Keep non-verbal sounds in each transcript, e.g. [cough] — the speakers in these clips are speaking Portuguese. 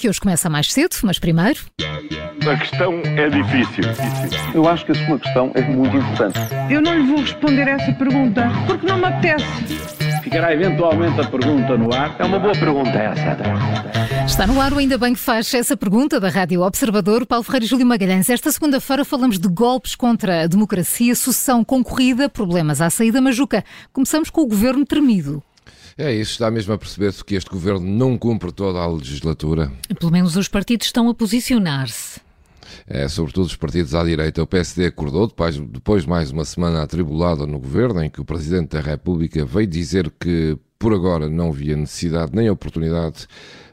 que hoje começa mais cedo, mas primeiro. A questão é difícil. Eu acho que a sua questão é muito importante. Eu não lhe vou responder essa pergunta porque não me apetece. Ficará eventualmente a pergunta no ar. É uma boa pergunta essa. Está no ar, ainda bem que faz essa pergunta da Rádio Observador, Paulo Ferreira e Júlio Magalhães. Esta segunda-feira falamos de golpes contra a democracia, sucessão concorrida, problemas à saída majuca. Começamos com o governo tremido. É isso, está mesmo a perceber-se que este governo não cumpre toda a legislatura. Pelo menos os partidos estão a posicionar-se. É, sobretudo os partidos à direita. O PSD acordou, depois, depois de mais uma semana atribulada no governo, em que o Presidente da República veio dizer que por agora não via necessidade nem oportunidade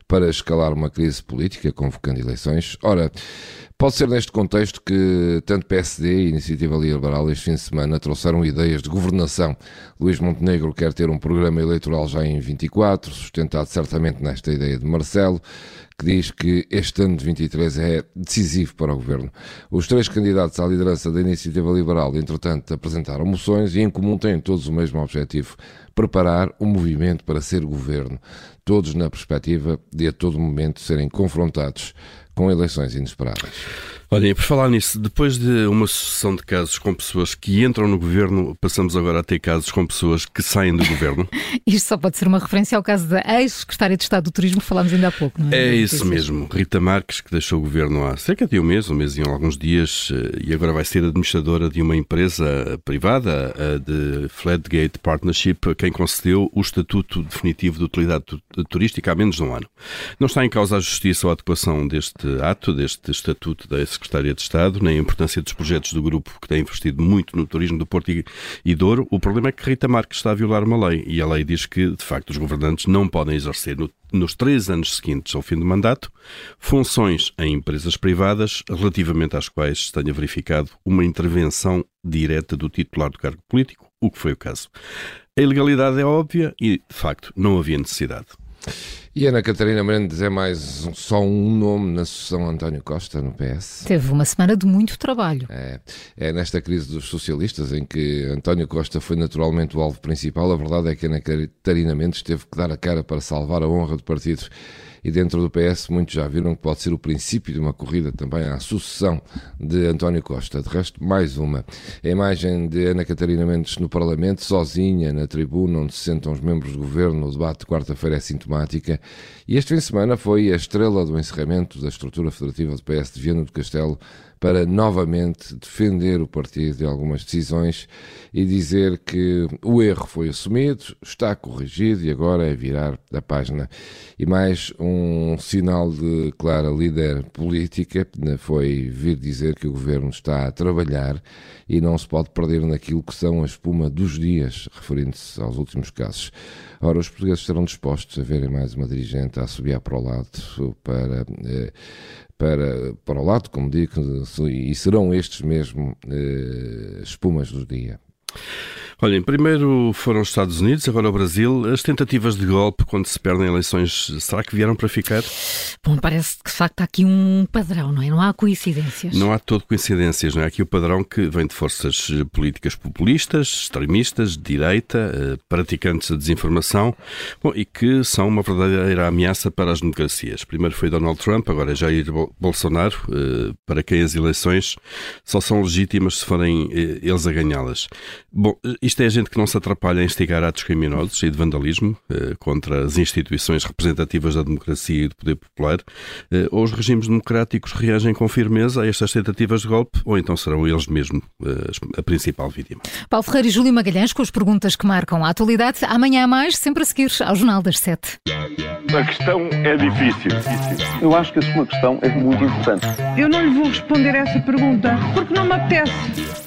para escalar uma crise política, convocando eleições. Ora, Pode ser neste contexto que tanto PSD e Iniciativa Liberal este fim de semana trouxeram ideias de governação. Luís Montenegro quer ter um programa eleitoral já em 24, sustentado certamente nesta ideia de Marcelo, que diz que este ano de 23 é decisivo para o governo. Os três candidatos à liderança da Iniciativa Liberal, entretanto, apresentaram moções e em comum têm todos o mesmo objetivo: preparar um movimento para ser governo, todos na perspectiva de a todo momento serem confrontados com eleições inesperadas. Olhem, por falar nisso, depois de uma sucessão de casos com pessoas que entram no governo, passamos agora a ter casos com pessoas que saem do governo. [laughs] Isto só pode ser uma referência ao caso da ex-secretária de Estado do Turismo que falámos ainda há pouco, não é? É isso mesmo. Rita Marques, que deixou o governo há cerca de um mês, um mês e alguns dias, eh, e agora vai ser administradora de uma empresa privada, a de Flatgate Partnership, quem concedeu o estatuto definitivo de utilidade turística há menos de um ano. Não está em causa a justiça ou a adequação deste ato, deste estatuto da ex Secretária de Estado, nem a importância dos projetos do grupo que tem investido muito no turismo do Porto e Douro. O problema é que Rita Marques está a violar uma lei e a lei diz que, de facto, os governantes não podem exercer no, nos três anos seguintes ao fim do mandato funções em empresas privadas relativamente às quais se tenha verificado uma intervenção direta do titular do cargo político, o que foi o caso. A ilegalidade é óbvia e, de facto, não havia necessidade. E Ana Catarina Mendes é mais um, só um nome na sucessão António Costa no PS. Teve uma semana de muito trabalho. É, é nesta crise dos socialistas em que António Costa foi naturalmente o alvo principal. A verdade é que Ana Catarina Mendes teve que dar a cara para salvar a honra do partido e dentro do PS muitos já viram que pode ser o princípio de uma corrida também à sucessão de António Costa. De resto, mais uma. A imagem de Ana Catarina Mendes no Parlamento, sozinha na tribuna onde se sentam os membros do governo no debate de quarta-feira é sintomática e este fim de semana foi a estrela do encerramento da estrutura federativa do PS de Viana do Castelo para novamente defender o partido de algumas decisões e dizer que o erro foi assumido, está corrigido e agora é virar a página. E mais um sinal de clara líder política foi vir dizer que o governo está a trabalhar e não se pode perder naquilo que são a espuma dos dias, referindo-se aos últimos casos. Ora, os portugueses estarão dispostos a verem mais uma dirigente a subir para o lado para eh, para, para o lado, como digo, e serão estes mesmo eh, espumas do dia. Olhem, primeiro foram os Estados Unidos, agora o Brasil. As tentativas de golpe quando se perdem eleições, será que vieram para ficar? Bom, parece que de facto há aqui um padrão, não é? Não há coincidências. Não há todo coincidências, não é? Há aqui o padrão que vem de forças políticas populistas, extremistas, de direita, eh, praticantes da desinformação, bom, e que são uma verdadeira ameaça para as democracias. Primeiro foi Donald Trump, agora é Jair Bolsonaro, eh, para quem as eleições só são legítimas se forem eh, eles a ganhá-las. Bom, isto é gente que não se atrapalha em instigar atos criminosos e de vandalismo eh, contra as instituições representativas da democracia e do poder popular, eh, ou os regimes democráticos reagem com firmeza a estas tentativas de golpe, ou então serão eles mesmos eh, a principal vítima. Paulo Ferreira e Júlio Magalhães com as perguntas que marcam a atualidade. Amanhã a mais, sempre a seguir ao Jornal das Sete. A questão é difícil. Eu acho que a sua questão é muito importante. Eu não lhe vou responder essa pergunta porque não me apetece.